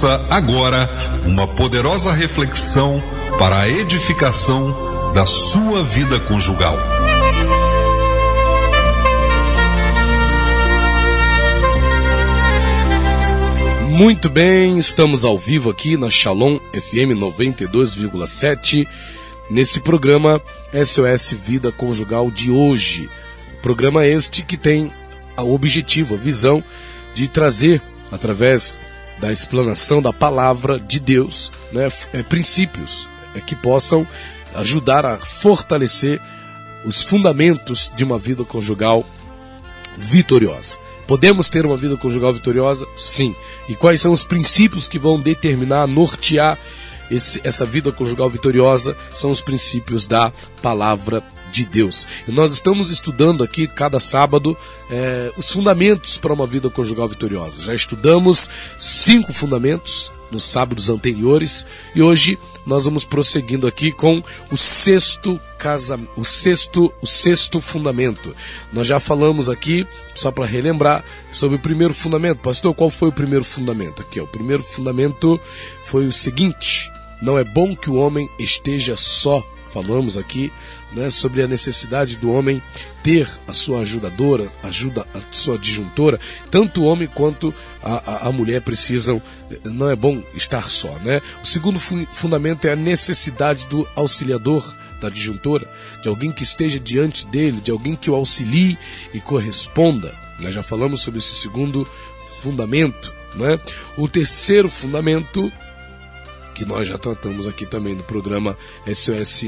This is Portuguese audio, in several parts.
Ouça agora uma poderosa reflexão para a edificação da sua vida conjugal. Muito bem, estamos ao vivo aqui na Shalom FM 92,7 nesse programa SOS Vida Conjugal de hoje. Programa este que tem o objetivo, a visão de trazer através da explanação da palavra de Deus, né, é, princípios é, que possam ajudar a fortalecer os fundamentos de uma vida conjugal vitoriosa. Podemos ter uma vida conjugal vitoriosa? Sim. E quais são os princípios que vão determinar, nortear esse, essa vida conjugal vitoriosa? São os princípios da palavra de Deus. E nós estamos estudando aqui cada sábado é, os fundamentos para uma vida conjugal vitoriosa. Já estudamos cinco fundamentos nos sábados anteriores e hoje nós vamos prosseguindo aqui com o sexto casa, o sexto, o sexto fundamento. Nós já falamos aqui, só para relembrar, sobre o primeiro fundamento. Pastor, qual foi o primeiro fundamento? Aqui, ó, o primeiro fundamento foi o seguinte: não é bom que o homem esteja só falamos aqui né, sobre a necessidade do homem ter a sua ajudadora, ajuda a sua disjuntora, tanto o homem quanto a, a, a mulher precisam, não é bom estar só. Né? O segundo fun fundamento é a necessidade do auxiliador, da disjuntora, de alguém que esteja diante dele, de alguém que o auxilie e corresponda. Nós já falamos sobre esse segundo fundamento. Né? O terceiro fundamento que nós já tratamos aqui também no programa SOS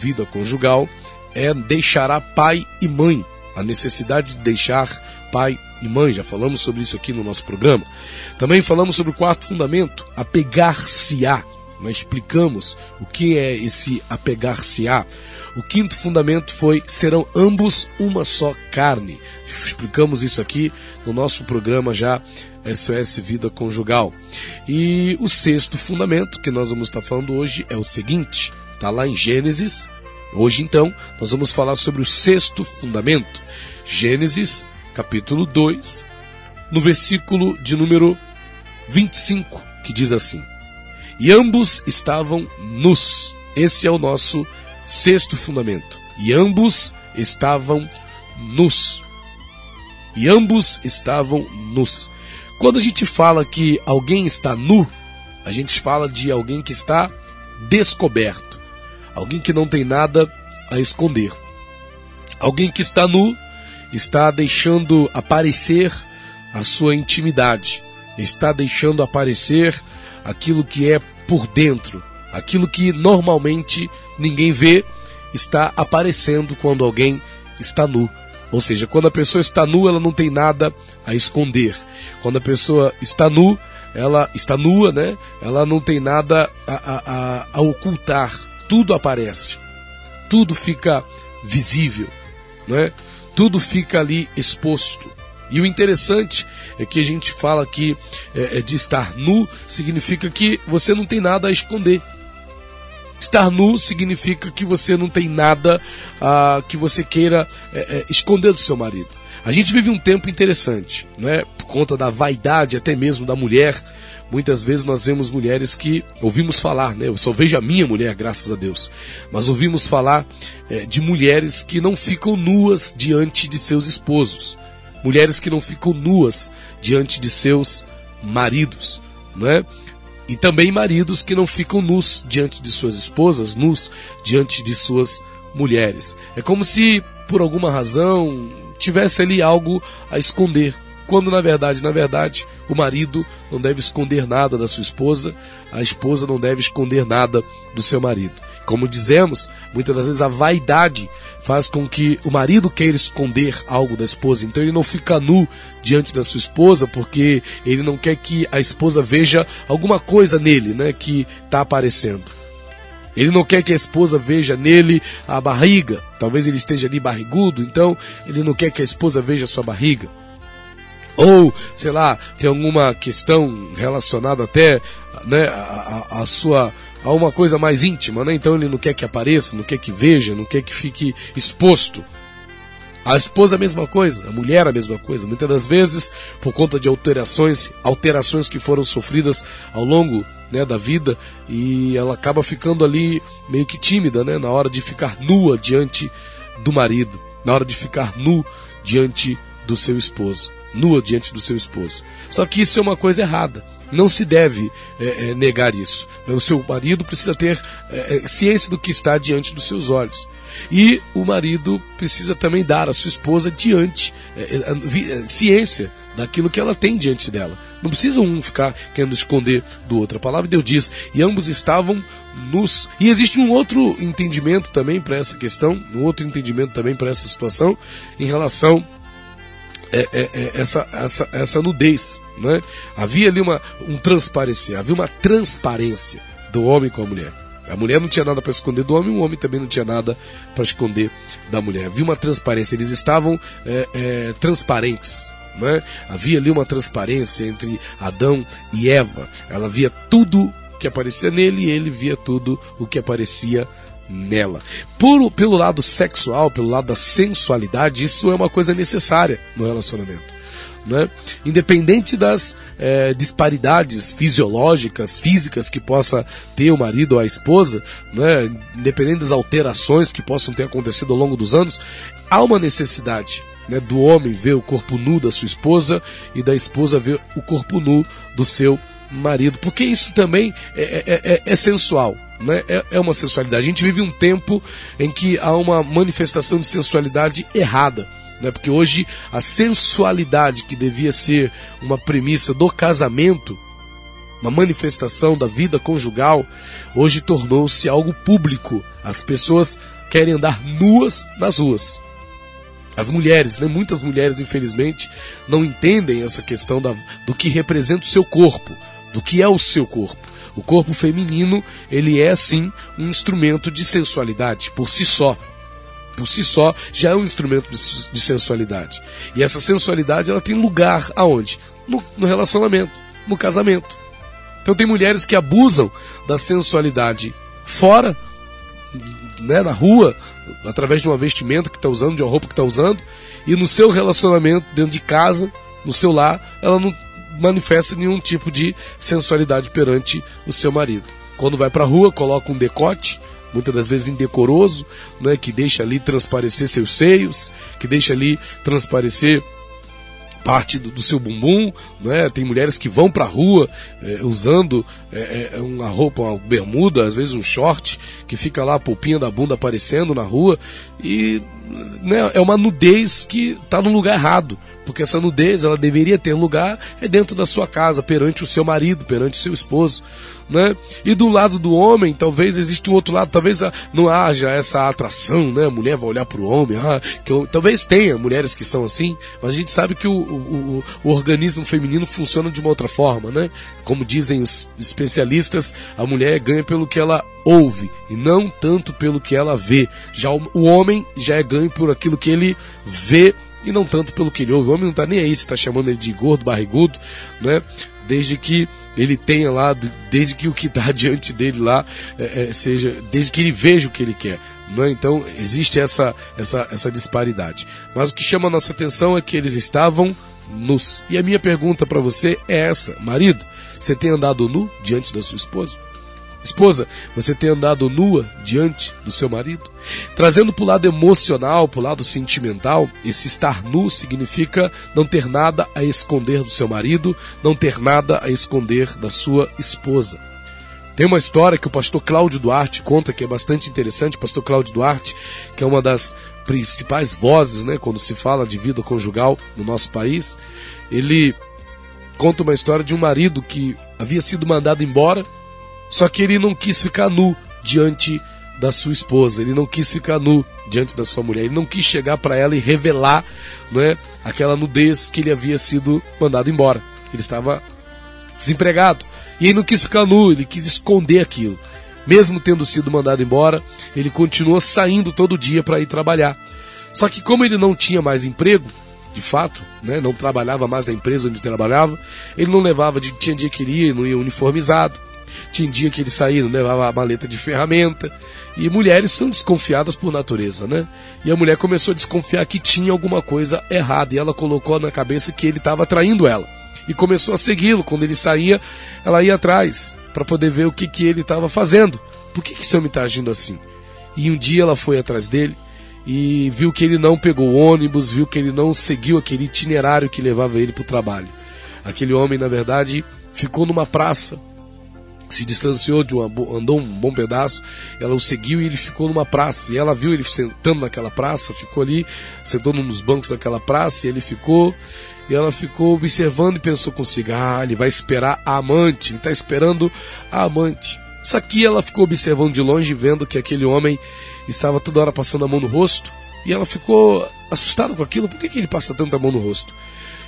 Vida Conjugal, é deixará pai e mãe. A necessidade de deixar pai e mãe, já falamos sobre isso aqui no nosso programa. Também falamos sobre o quarto fundamento, apegar-se-á. Nós explicamos o que é esse apegar-se-á. O quinto fundamento foi: serão ambos uma só carne. Explicamos isso aqui no nosso programa já SOS Vida Conjugal. E o sexto fundamento que nós vamos estar falando hoje é o seguinte: está lá em Gênesis. Hoje, então, nós vamos falar sobre o sexto fundamento. Gênesis, capítulo 2, no versículo de número 25, que diz assim: E ambos estavam nus. Esse é o nosso sexto fundamento. E ambos estavam nus. E ambos estavam nus. Quando a gente fala que alguém está nu, a gente fala de alguém que está descoberto, alguém que não tem nada a esconder. Alguém que está nu está deixando aparecer a sua intimidade, está deixando aparecer aquilo que é por dentro, aquilo que normalmente ninguém vê, está aparecendo quando alguém está nu. Ou seja, quando a pessoa está nua, ela não tem nada a esconder. Quando a pessoa está nu, ela está nua, né? Ela não tem nada a, a, a ocultar. Tudo aparece, tudo fica visível, né? Tudo fica ali exposto. E o interessante é que a gente fala que é, é de estar nu significa que você não tem nada a esconder. Estar nu significa que você não tem nada ah, que você queira é, é, esconder do seu marido. A gente vive um tempo interessante, não é? Por conta da vaidade até mesmo da mulher. Muitas vezes nós vemos mulheres que ouvimos falar, né? Eu só vejo a minha mulher, graças a Deus. Mas ouvimos falar é, de mulheres que não ficam nuas diante de seus esposos. Mulheres que não ficam nuas diante de seus maridos, não é? E também maridos que não ficam nus diante de suas esposas, nus diante de suas mulheres. É como se, por alguma razão, tivesse ali algo a esconder. Quando na verdade, na verdade, o marido não deve esconder nada da sua esposa, a esposa não deve esconder nada do seu marido. Como dizemos, muitas das vezes a vaidade faz com que o marido queira esconder algo da esposa. Então ele não fica nu diante da sua esposa porque ele não quer que a esposa veja alguma coisa nele, né, que está aparecendo. Ele não quer que a esposa veja nele a barriga. Talvez ele esteja ali barrigudo, então ele não quer que a esposa veja a sua barriga. Ou, sei lá, tem alguma questão relacionada até né, a, a, a sua a uma coisa mais íntima, né? Então ele não quer que apareça, não quer que veja, não quer que fique exposto. A esposa a mesma coisa, a mulher a mesma coisa. Muitas das vezes, por conta de alterações, alterações que foram sofridas ao longo né, da vida, e ela acaba ficando ali meio que tímida, né, na hora de ficar nua diante do marido, na hora de ficar nu diante do seu esposo, nua diante do seu esposo. Só que isso é uma coisa errada. Não se deve é, é, negar isso. O seu marido precisa ter é, é ciência do que está diante dos seus olhos. E o marido precisa também dar à sua esposa diante é, é, ciência daquilo que ela tem diante dela. Não precisa um ficar querendo esconder do outro. A palavra de Deus diz: e ambos estavam nus. E existe um outro entendimento também para essa questão, um outro entendimento também para essa situação, em relação é, é, é, essa, essa, essa nudez. Né? Havia ali uma, um transparecer, havia uma transparência do homem com a mulher. A mulher não tinha nada para esconder do homem, o homem também não tinha nada para esconder da mulher. Havia uma transparência, eles estavam é, é, transparentes. Né? Havia ali uma transparência entre Adão e Eva. Ela via tudo que aparecia nele e ele via tudo o que aparecia nela. Por, pelo lado sexual, pelo lado da sensualidade, isso é uma coisa necessária no relacionamento. Né? Independente das é, disparidades fisiológicas, físicas que possa ter o marido ou a esposa, né? independente das alterações que possam ter acontecido ao longo dos anos, há uma necessidade né, do homem ver o corpo nu da sua esposa e da esposa ver o corpo nu do seu marido, porque isso também é, é, é, é sensual. Né? É, é uma sensualidade. A gente vive um tempo em que há uma manifestação de sensualidade errada. Né? Porque hoje a sensualidade que devia ser uma premissa do casamento, uma manifestação da vida conjugal, hoje tornou-se algo público. As pessoas querem andar nuas nas ruas. As mulheres, né? muitas mulheres, infelizmente, não entendem essa questão da, do que representa o seu corpo, do que é o seu corpo. O corpo feminino, ele é sim um instrumento de sensualidade por si só. Por si só já é um instrumento de, de sensualidade. E essa sensualidade ela tem lugar aonde? No, no relacionamento, no casamento. Então tem mulheres que abusam da sensualidade fora, né, na rua, através de uma vestimenta que está usando, de uma roupa que está usando, e no seu relacionamento, dentro de casa, no seu lar, ela não manifesta nenhum tipo de sensualidade perante o seu marido. Quando vai para a rua, coloca um decote, muitas das vezes indecoroso, é que deixa ali transparecer seus seios, que deixa ali transparecer parte do, do, seu bumbum, não é? Tem mulheres que vão para a rua é, usando é, é, uma roupa, uma bermuda, às vezes um short, que fica lá a polpinha da bunda aparecendo na rua e né, é uma nudez que está no lugar errado porque essa nudez ela deveria ter lugar é dentro da sua casa, perante o seu marido, perante o seu esposo, né? E do lado do homem, talvez exista um outro lado, talvez não haja essa atração, né? A mulher vai olhar para o homem, ah, que eu, talvez tenha mulheres que são assim, mas a gente sabe que o, o, o, organismo feminino funciona de uma outra forma, né? Como dizem os especialistas, a mulher ganha pelo que ela ouve e não tanto pelo que ela vê. Já o, o homem já é ganho por aquilo que ele vê e não tanto pelo que ele ouve. O homem não está nem aí se está chamando ele de gordo, barrigudo, né? Desde que ele tenha lá, desde que o que está diante dele lá é, é, seja, desde que ele veja o que ele quer. Né? Então existe essa, essa, essa disparidade. Mas o que chama a nossa atenção é que eles estavam nus. E a minha pergunta para você é essa: marido, você tem andado nu diante da sua esposa? Esposa, você tem andado nua diante do seu marido? Trazendo para o lado emocional, para o lado sentimental, esse estar nu significa não ter nada a esconder do seu marido, não ter nada a esconder da sua esposa. Tem uma história que o pastor Cláudio Duarte conta que é bastante interessante. O pastor Cláudio Duarte, que é uma das principais vozes, né, quando se fala de vida conjugal no nosso país, ele conta uma história de um marido que havia sido mandado embora só que ele não quis ficar nu diante da sua esposa, ele não quis ficar nu diante da sua mulher, ele não quis chegar para ela e revelar não é, aquela nudez que ele havia sido mandado embora. Ele estava desempregado e ele não quis ficar nu, ele quis esconder aquilo. Mesmo tendo sido mandado embora, ele continuou saindo todo dia para ir trabalhar. Só que como ele não tinha mais emprego, de fato, né, não trabalhava mais na empresa onde trabalhava, ele não levava de tinha dia que não ia uniformizado. Tinha dia que ele saía, levava a maleta de ferramenta. E mulheres são desconfiadas por natureza, né? E a mulher começou a desconfiar que tinha alguma coisa errada e ela colocou na cabeça que ele estava traindo ela. E começou a segui-lo. Quando ele saía, ela ia atrás para poder ver o que, que ele estava fazendo. Por que, que esse homem está agindo assim? E um dia ela foi atrás dele e viu que ele não pegou ônibus, viu que ele não seguiu aquele itinerário que levava ele para o trabalho. Aquele homem, na verdade, ficou numa praça se distanciou de uma andou um bom pedaço, ela o seguiu e ele ficou numa praça. E ela viu ele sentando naquela praça, ficou ali, sentou nos bancos daquela praça, e ele ficou e ela ficou observando e pensou consigo: "Ah, ele vai esperar a amante, ele está esperando a amante". Só que ela ficou observando de longe, vendo que aquele homem estava toda hora passando a mão no rosto, e ela ficou assustada com aquilo. Por que, que ele passa tanta mão no rosto?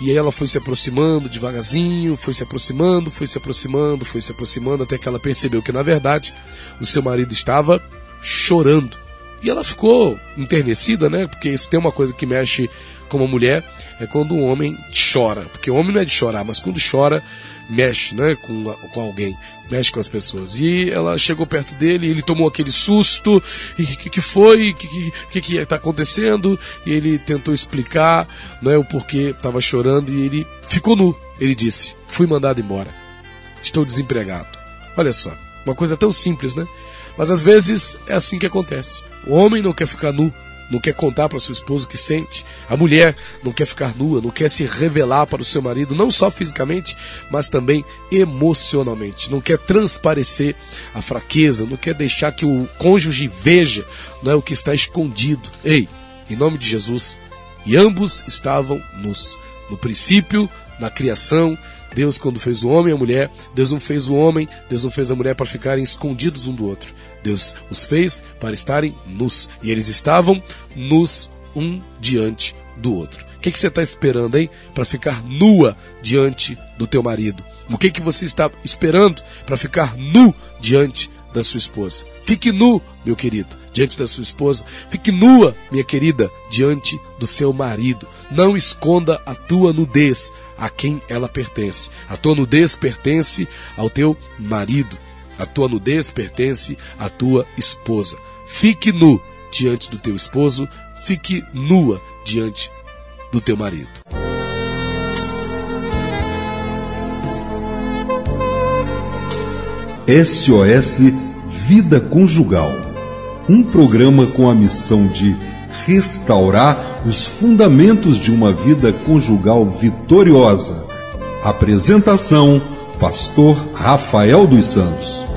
E aí ela foi se aproximando devagarzinho, foi se aproximando, foi se aproximando, foi se aproximando, até que ela percebeu que na verdade o seu marido estava chorando. E ela ficou enternecida, né? Porque se tem uma coisa que mexe com uma mulher é quando um homem chora. Porque homem não é de chorar, mas quando chora, mexe né, com, com alguém, mexe com as pessoas. E ela chegou perto dele, ele tomou aquele susto, e o que, que foi, o que, que, que está acontecendo? E ele tentou explicar né, o porquê estava chorando e ele ficou nu. Ele disse: Fui mandado embora, estou desempregado. Olha só, uma coisa tão simples, né? Mas às vezes é assim que acontece. O homem não quer ficar nu, não quer contar para sua esposa o que sente. A mulher não quer ficar nua, não quer se revelar para o seu marido, não só fisicamente, mas também emocionalmente. Não quer transparecer a fraqueza, não quer deixar que o cônjuge veja não é o que está escondido. Ei, em nome de Jesus. E ambos estavam nus. No princípio, na criação, Deus, quando fez o homem e a mulher, Deus não fez o homem, Deus não fez a mulher para ficarem escondidos um do outro. Deus os fez para estarem nus. E eles estavam nus um diante do outro. O que, que você está esperando, hein? Para ficar nua diante do teu marido? O que, que você está esperando para ficar nu diante da sua esposa? Fique nu, meu querido, diante da sua esposa. Fique nua, minha querida, diante do seu marido. Não esconda a tua nudez a quem ela pertence. A tua nudez pertence ao teu marido. A tua nudez pertence à tua esposa. Fique nu diante do teu esposo, fique nua diante do teu marido. SOS Vida Conjugal. Um programa com a missão de restaurar os fundamentos de uma vida conjugal vitoriosa. Apresentação: Pastor Rafael dos Santos.